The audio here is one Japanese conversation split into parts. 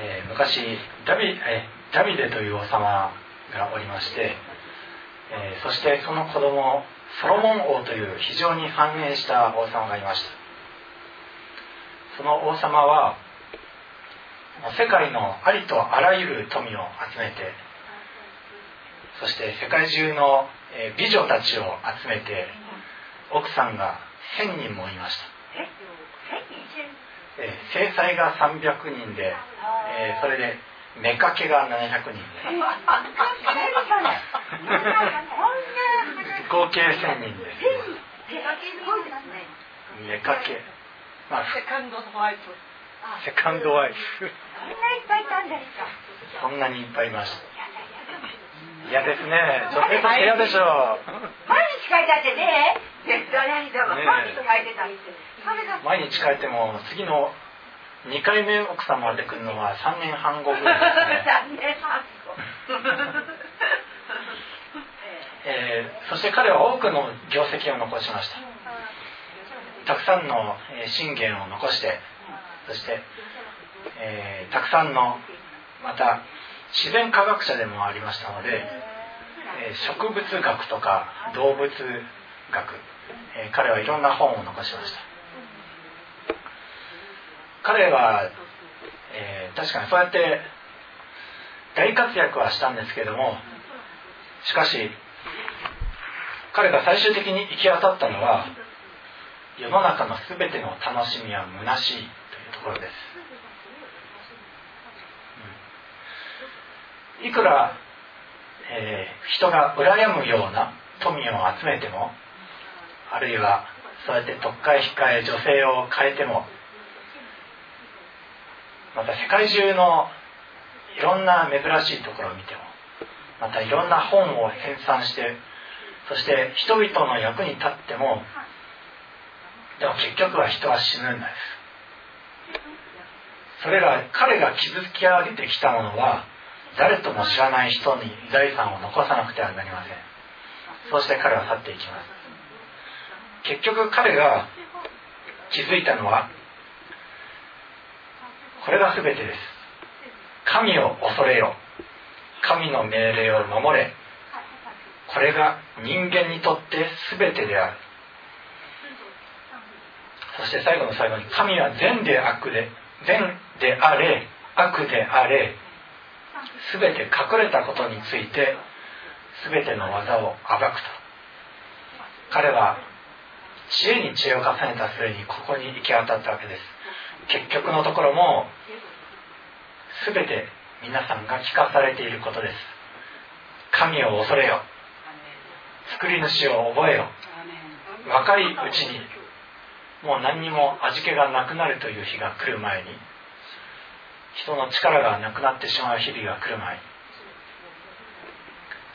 えー、昔ダビ,、えー、ダビデという王様がおりまして、えー、そしてその子供ソロモン王という非常に繁栄した王様がいました。その王様は世界のありとあらゆる富を集めてそして世界中の美女たちを集めて奥さんが1000人もいました。制裁が300人で、えー、それで妾が700人で。合計1000人で。す妾まあセカンドワイフセカンドワイフ。そんないっぱいいたんですか？そんなにいっぱいいました嫌ですね。女性として嫌でしょう。毎日書いてあってね絶対毎日書いてた毎日書いても次の2回目奥様で来るのは3年半後ぐらいですね。3年半後。えー、そして彼は多くの業績を残しました。たくさんの信玄を残してそして、えー、たくさんのまた自然科学者でもありましたので、えー、植物学とか動物学、えー、彼はいろんな本を残しました彼は、えー、確かにそうやって大活躍はしたんですけどもしかし彼が最終的に行き当たったのは世の中の全ての楽しみは虚しいというところです、いくら、えー、人が羨むような富を集めてもあるいはそうやって特会控え女性を変えてもまた世界中のいろんな珍しいところを見てもまたいろんな本を編纂してそして人々の役に立ってもでも結局は人は死ぬんですそれら彼が築き上げてきたものは誰とも知らない人に財産を残さなくてはなりません。そして彼は去っていきます。結局彼が気づいたのはこれが全てです。神を恐れよ。神の命令を守れ。これが人間にとって全てである。そして最後の最後に神は善で悪で善であれ悪であれ全て隠れたことについて全ての技を暴くと。彼は知恵に知恵を重ねた末にここに行き当たったわけです。結局のところも全て皆さんが聞かされていることです。神を恐れよ。作り主を覚えよ。若いうちにもう何にも味気がなくなるという日が来る前に人の力がなくなってしまう日々が来る前に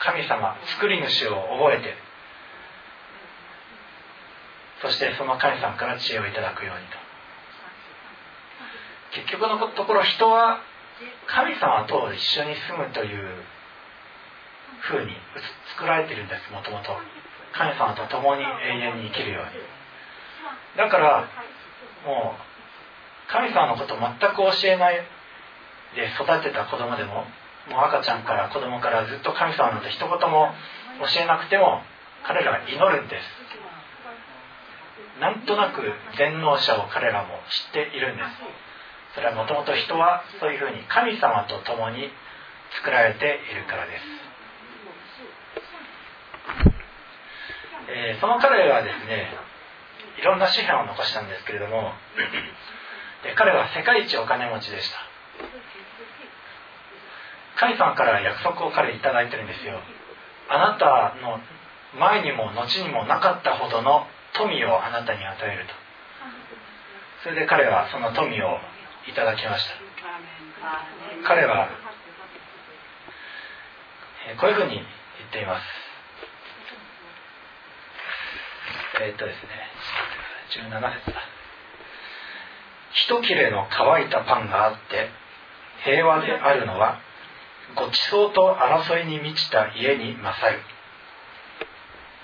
神様作り主を覚えてそしてその神様から知恵をいただくようにと。結局のところ人は神様と一緒に住むというふうに作られてるんですもともと神様と共に永遠に生きるように。だからもう神様のこと全く教えないで育てた子供でももう赤ちゃんから子供からずっと神様なんて一言も教えなくても彼らは祈るんです。なんとなく全能者を彼らも知っているんです。それはもともと人はそういうふうに神様と共に作られているからです、えー、その彼はですねいろんな資産を残したんですけれども で彼は世界一お金持ちでした。神様から約束を彼に頂いてるんですよ。あなたの前にも後にもなかったほどの富をあなたに与えると。それで彼はその富をいただきました。彼はこういうふうに言っています。えー、っとですね17節だ。一切れの乾いたパンがあって平和であるのはごちそうと争いに満ちた家に勝る。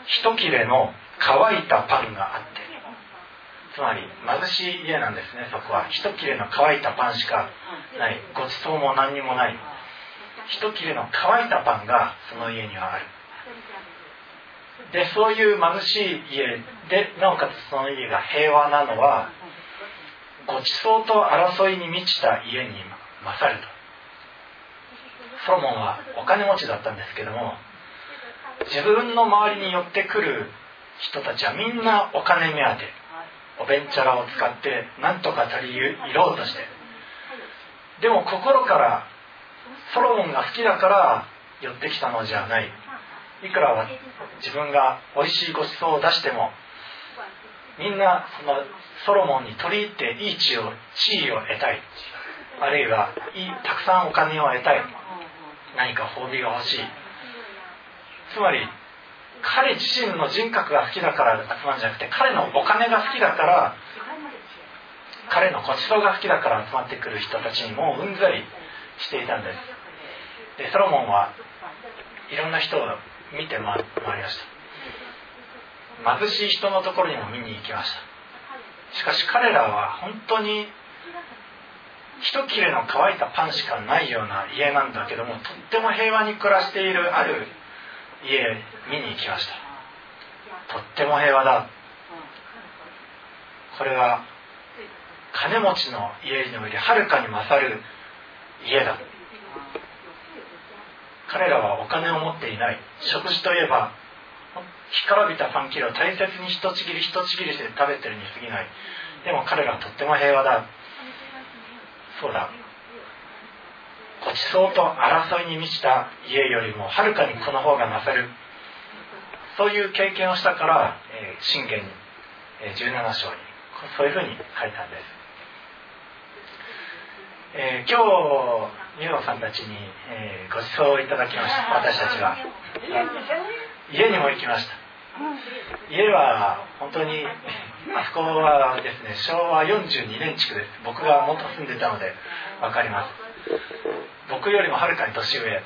一切れの乾いたパンがあってつまり貧しい家なんですねそこは。一切れの乾いたパンしかない。ごちそうも何にもない。一切れの乾いたパンがその家にはある。でそういう貧しい家でなおかつその家が平和なのはごちそうと争いに満ちた家に勝ると。ソロモンはお金持ちだったんですけども自分の周りに寄ってくる人たちはみんなお金目当ておべんちゃらを使って何とか足りろうとして。でも心からソロモンが好きだから寄ってきたのじゃない。いくら自分が美味しいごちそうを出してもみんなそのソロモンに取り入っていい地を地位を得たい。あるいはいいたくさんお金を得たい。何か褒美が欲しい。つまり彼自身の人格が好きだから集まるんじゃなくて彼のお金が好きだから彼のごちそうが好きだから集まってくる人たちにもうんざりしていたんです。でソロモンはいろんな人を見て回りました。貧しい人のところにも見に行きました。しかし彼らは本当に一切れの乾いたパンしかないような家なんだけどもとっても平和に暮らしているある家見に行きました。とっても平和だ。これは金持ちの家によりはるかに勝る家だ。彼らはお金を持っていない。食事といえば干からびたパン切れを大切に一ちぎり一ちぎりして食べてるに過ぎない。でも彼らはとっても平和だ。そうだ。ごちそうと争いに満ちた家よりもはるかにこの方が勝る。そういう経験をしたから、えー、信玄えー、17章にそういうふうに書いたんです、えー、今日ニノさんたちに、えー、ご馳走をいただきました。私たちは。家にも行きました。家は本当にあそこはですね昭和42年地区です。僕が元住んでたので分かります。僕よりもはるかに年上。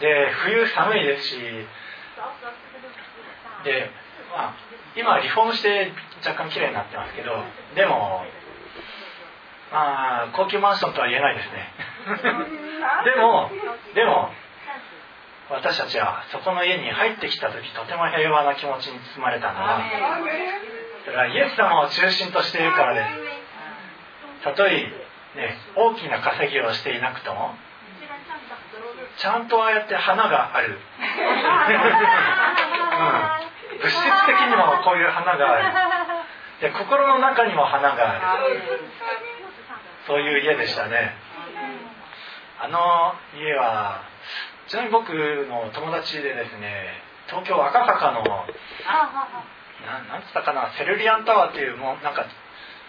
で冬寒いですしで、まあ、今リフォームして若干綺麗になってますけどでもまあ高級マンションとは言えないですね。でもでも私たちはそこの家に入ってきた時とても平和な気持ちに包まれたのはそれはイエス様を中心としているからです。たとえね、大きな稼ぎをしていなくともちゃんとああやって花がある、うん、物質的にもこういう花がある。で心の中にも花がある。そういう家でしたね。あの家はちなみに僕の友達でですね東京赤坂のななんつったかなセルリアンタワーっていうもうなんか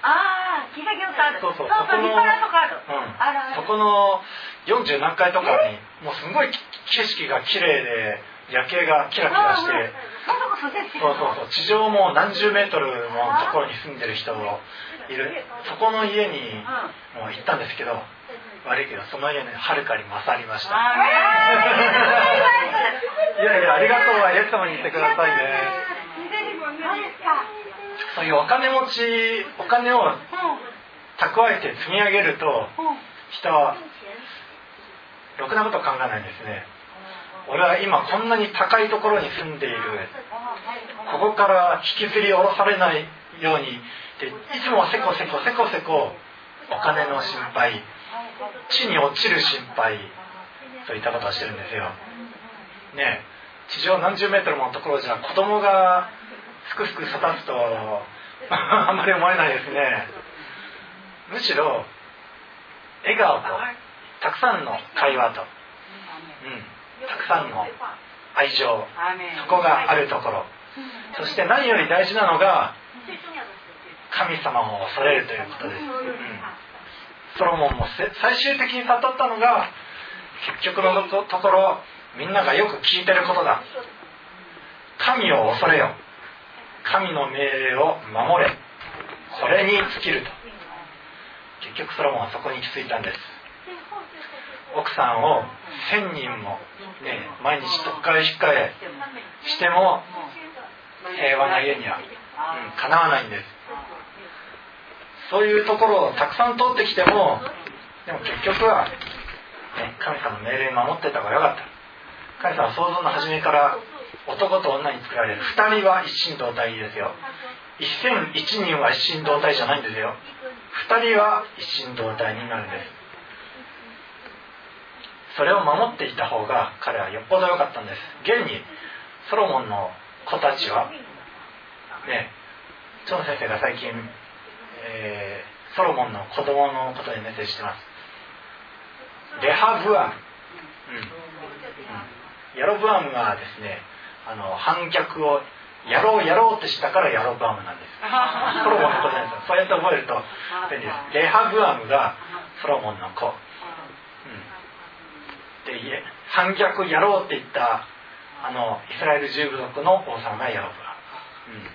ああ聞いたことある。そうそうそこの、うん、そこの40何階とかにもうすごい景色が綺麗で夜景がキラキラして。そうそうそう地上も何十メートルのところに住んでる人もいる。そこの家にもう行ったんですけど悪いけどその家にはるかに勝りました。いやいやありがとう。はイエス様に言ってくださいねそういうお金持ちお金を蓄えて積み上げると人はろくなこと考えないんですね。俺は今こんなに高いところに住んでいる。ここから引きずり下ろされないようにでいつもせこせこせこせこお金の心配。地に落ちる心配。といったことをしてるんですよ。ね地上何十メートルものところじゃ子供がすくすく育つとあんまり思えないですね。むしろ笑顔とたくさんの会話と、うん、たくさんの愛情そこがあるところ。そして何より大事なのが神様を恐れるということです、うん、ソロモンも最終的に悟ったのが結局のところみんながよく聞いてることだ。神を恐れよ。神の命令を守れ。これに尽きると。結局ソロモンはそこに行き着いたんです。奥さんを1000人も、ね、毎日とっかえ引っかえしても平和な家には、うん、かなわないんです。そういうところをたくさん通ってきてもでも結局は、ね、神様の命令守ってた方がよかった。神様は創造の初めから男と女に作られる。2人は一心同体ですよ。一千一人は一心同体じゃないんですよ。2人は一心同体になるんです。それを守っていた方が彼はよっぽど良かったんです。現にソロモンの子たちはねチョン先生が最近、えー、ソロモンの子供のことにメッセージしてます。レハブアム、うん。うん、ヤロブアムがですねあの反逆をやろうやろうってしたからヤロブアムなんです。ソロモンの子じゃないですそうやって覚えると便利です。レハブアムがソロモンの子、うん、で反逆やろうって言ったあのイスラエル十部族の王様がヤロブアム、うん、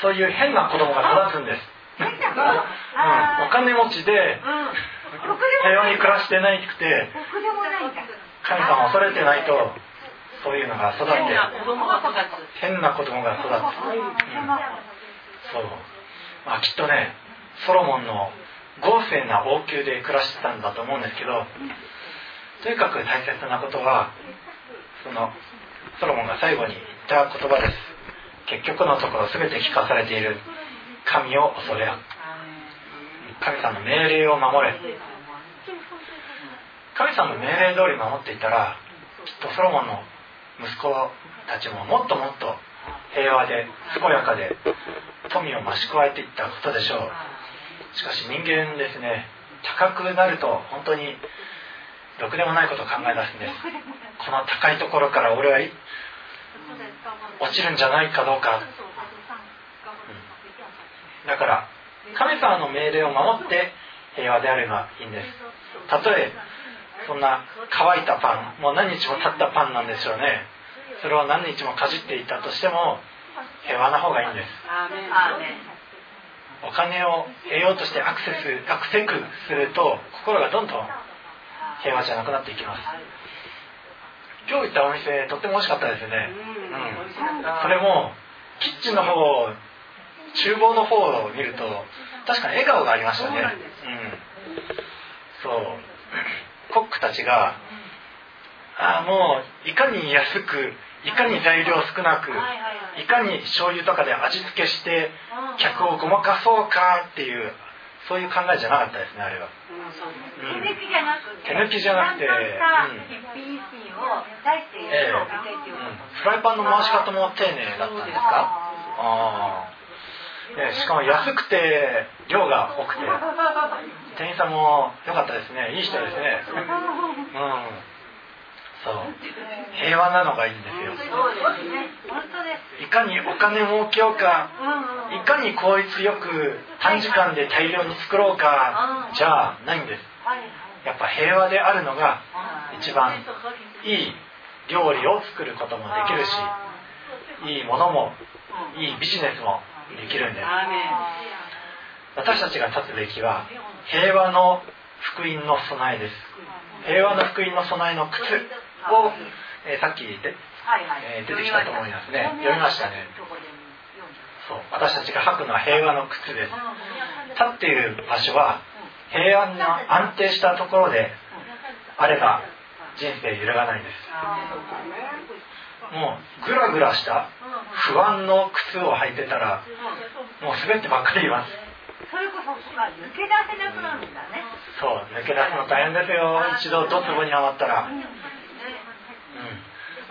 そういう変な子供が育つんです、うん、お金持ちで、平和に暮らしてないくて神様を恐れてないとそういうのが育って変な子供が育つ、うん、そう。まあきっとねソロモンの豪勢な王宮で暮らしてたんだと思うんですけどとにかく大切なことはそのソロモンが最後に言った言葉です。結局のところ全て聞かされている。神を恐れよ。神様の命令を守れ。神様の命令通り守っていたらきっとソロモンの息子たちももっともっと平和で健やかで富を増し加えていったことでしょう。しかし人間ですね高くなると本当にろくでもないことを考え出すんです。この高いところから俺は落ちるんじゃないかどうか、うん、だから神様の命令を守って平和であればいいんです。たとえそんな乾いたパンもう何日も経ったパンなんですよね。それを何日もかじっていたとしても平和な方がいいんです。お金を得ようとしてアクセスアクセクすると心がどんどん平和じゃなくなっていきます。今日行ったお店とっても美味しかったですよね。うん。それもキッチンの方厨房の方を見ると確かに笑顔がありましたね。うん。そうコックたちがあもういかに安くいかに材料少なくいかに醤油とかで味付けして客をごまかそうかっていうそういう考えじゃなかったですねあれは、手抜きじゃなくて手抜きじゃなくて、うん。えフライパンの回し方も丁寧だったんですか？ああ、ね、しかも安くて量が多くて。店員さんも良かったですね。いい人ですね。うん。そう。平和なのがいいんですよ。いかにお金儲けようかいかに効率よく短時間で大量に作ろうかじゃないんです。やっぱ平和であるのが一番いい料理を作ることもできるしいいものもいいビジネスもできるんです。私たちが立つべきは平和の福音の備えです。平和の福音の備えの靴を、えー、さっきで、えー、出てきたと思いますね。読みましたね。そう。私たちが履くのは平和の靴です。立っている場所は平安な安定したところであれば人生揺るがないですもうグラグラした不安の靴を履いてたらもう滑ってばっかりいます。それこそ抜け出せなくなるんだね。そう抜け出すの大変ですよ。一度ドツボにはまったら。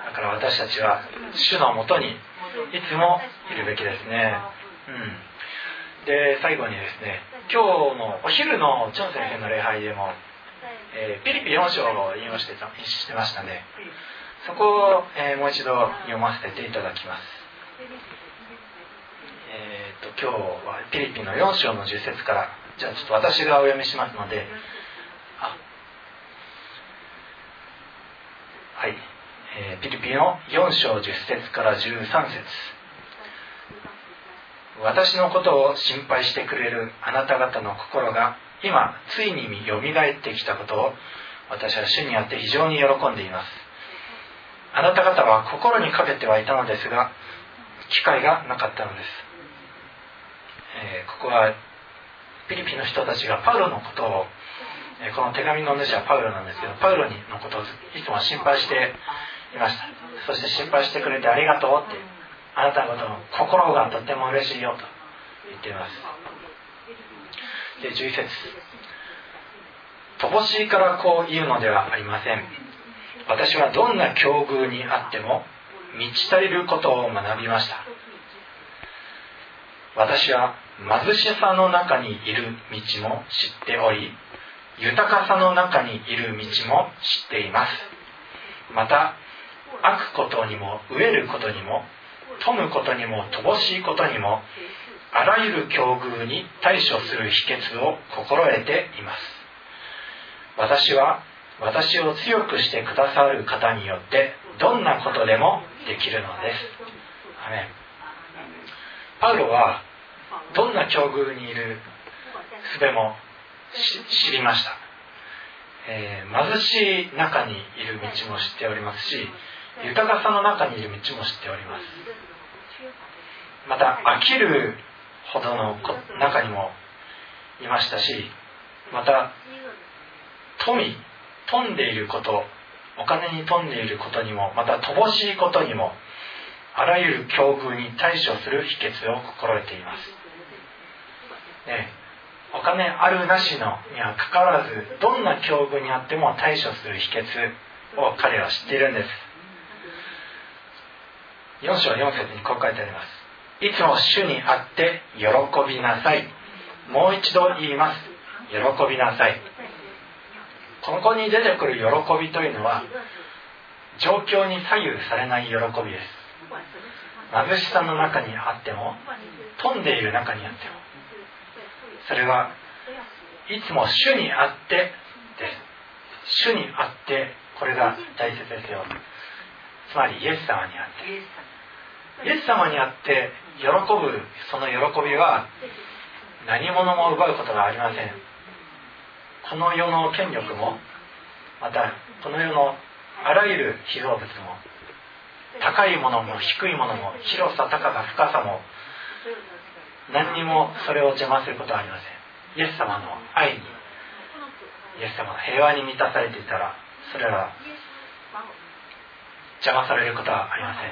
だから私たちは主のもとにいつもいるべきですね、うん、で最後にですね今日のお昼のチョン先生の礼拝でも、えー、ピリピ4章を引用してしてましたねそこを、えー、もう一度読ませていただきます。えー、っと今日はピリピの4章の10節からじゃあちょっと私がお読みしますのであはい。えー、ピリピの4章10節から13節。私のことを心配してくれるあなた方の心が今ついによみがえってきたことを私は主にあって非常に喜んでいます。あなた方は心にかけてはいたのですが機会がなかったのです、えー、ここはピリピンの人たちがパウロのことをえこの手紙の主はパウロなんですけどパウロのことをいつも心配していました。そして心配してくれてありがとうってあなたのことの心がとっても嬉しいよと言っています。で11節。乏しいからこう言うのではありません。私はどんな境遇にあっても満ち足りることを学びました。私は貧しさの中にいる道も知っており豊かさの中にいる道も知っています。また悪ことにも飢えることにも富むことにも乏しいことにもあらゆる境遇に対処する秘訣を心得ています。私は私を強くしてくださる方によってどんなことでもできるのです。アメン。パウロはどんな境遇にいる術も知りました、えー、貧しい中にいる道も知っておりますし豊かさの中にいる道も知っております。また飽きるほどの中にもいましたしまた富富んでいることお金に富んでいることにもまた乏しいことにもあらゆる境遇に対処する秘訣を心得ています、ね、お金あるなしのにはかかわらずどんな境遇にあっても対処する秘訣を彼は知っているんです。4章4節にこう書いてあります。いつも主にあって喜びなさい。もう一度言います。喜びなさい。ここに出てくる喜びというのは状況に左右されない喜びです。貧しさの中にあっても富んでいる中にあっても。それはいつも主にあってです主にあってこれが大切ですよ。つまりイエス様にあって。イエス様にあって喜ぶその喜びは何者も奪うことがありません。この世の権力もまたこの世のあらゆる被造物も高いものも低いものも広さ高さ深さも何にもそれを邪魔することはありません。イエス様の愛にイエス様の平和に満たされていたらそれは邪魔されることはありません。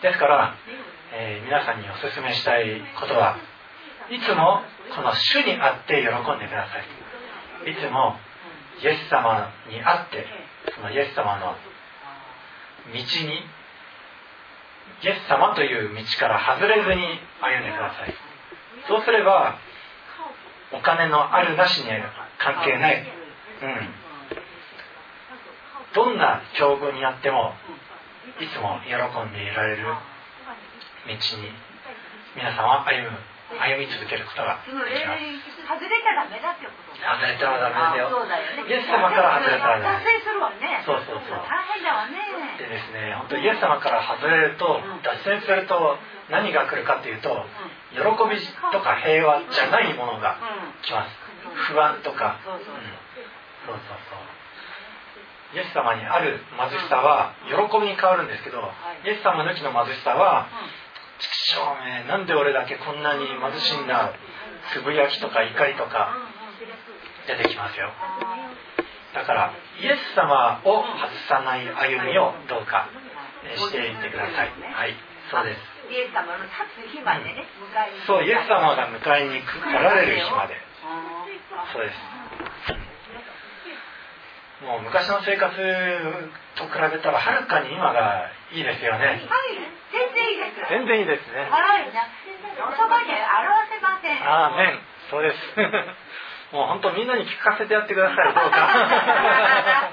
ですから、えー、皆さんにお勧めしたいことはいつもこの主にあって喜んでください。いつもイエス様にあってそのイエス様の道にイエス様という道から外れずに歩んでください。そうすればお金のあるなしに関係ない、うん、どんな境遇にあってもいつも喜んでいられる道に皆さんは歩む歩み続けることができます。外れたらダメだってこと。外れたらダメだよ。そうだよね。イエス様から外れたら脱線するわね。そうそうそう。大変だわね。でですね本当イエス様から外れると、脱線すると何が来るかっていうと、喜びとか平和じゃないものが来ます、不安とか、そうそうそう。イエス様にある貧しさは喜びに変わるんですけど、イエス様抜きの貧しさは畜生めなんで俺だけこんなに貧しいんだつぶやきとか怒りとか出てきますよ。だからイエス様を外さない歩みをどうかしていってください。はいそうです。イエス様の立つ日までね、そうイエス様が迎えに来られる日まで。そうですもう昔の生活と比べたらはるかに今がいいですよね。全然いいです。全然いいですね。はい。言葉で表せません。ああ、ね。そうです。もう本当みんなに聞かせてやってください、どうか。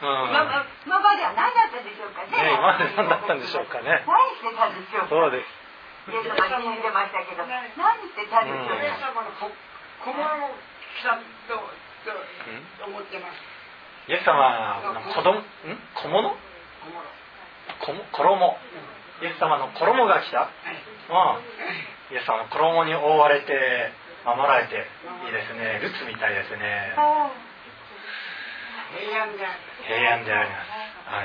うん、今までは何だったでしょうかね。ね今まで何だったんでしょうかね。何してたんでしょうか。そうです。イエス様に出ましたけど、何してたんでしょうか。イエス様の小物を来たと思ってます。イエス様の子供ん？小物？衣？イエス様の衣が来た、うん、イエス様の衣に覆われて守られていいですね。ルツみたいですね。平安で平安であります。ア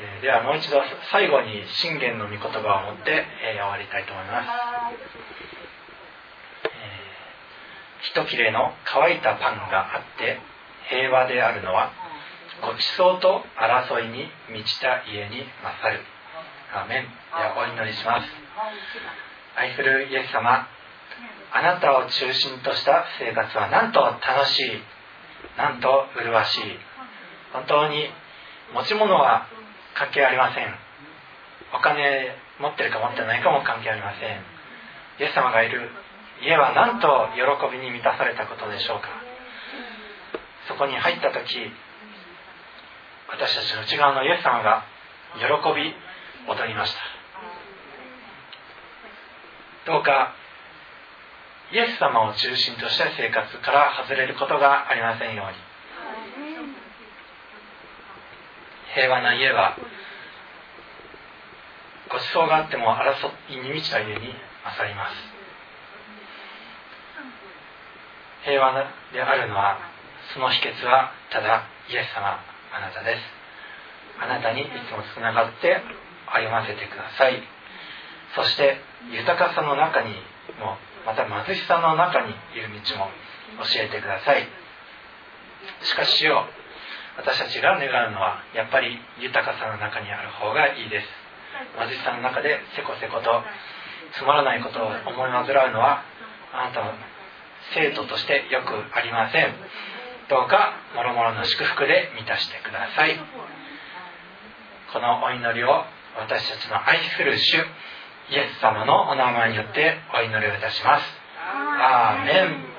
えー、ではもう一度最後に信玄の御言葉を持って、えー、終わりたいと思います、えー一切れの乾いたパンがあって平和であるのはごちそうと争いに満ちた家に勝る。アメン。ではお祈りします。愛するイエス様あなたを中心とした生活はなんと楽しい。なんと麗しい。本当に持ち物は関係ありません。お金持ってるか持ってないかも関係ありません。イエス様がいる家はなんと喜びに満たされたことでしょうか。こに入った時私たちの内側のイエス様が喜び踊りました。どうかイエス様を中心とした生活から外れることがありませんように。平和な家はごちそうがあっても争いに満ちた家に勝ります。平和であるのはその秘訣はただイエス様あなたです。あなたにいつもつながって歩ませてください。そして豊かさの中にもまた貧しさの中にいる道も教えてください。しかしよ私たちが願うのはやっぱり豊かさの中にある方がいいです。貧しさの中でせこせことつまらないことを思い煩うのはあなたの生徒としてよくありません。どうかもろもろの祝福で満たしてください。このお祈りを私たちの愛する主イエス様のお名前によってお祈りをいたします。アーメン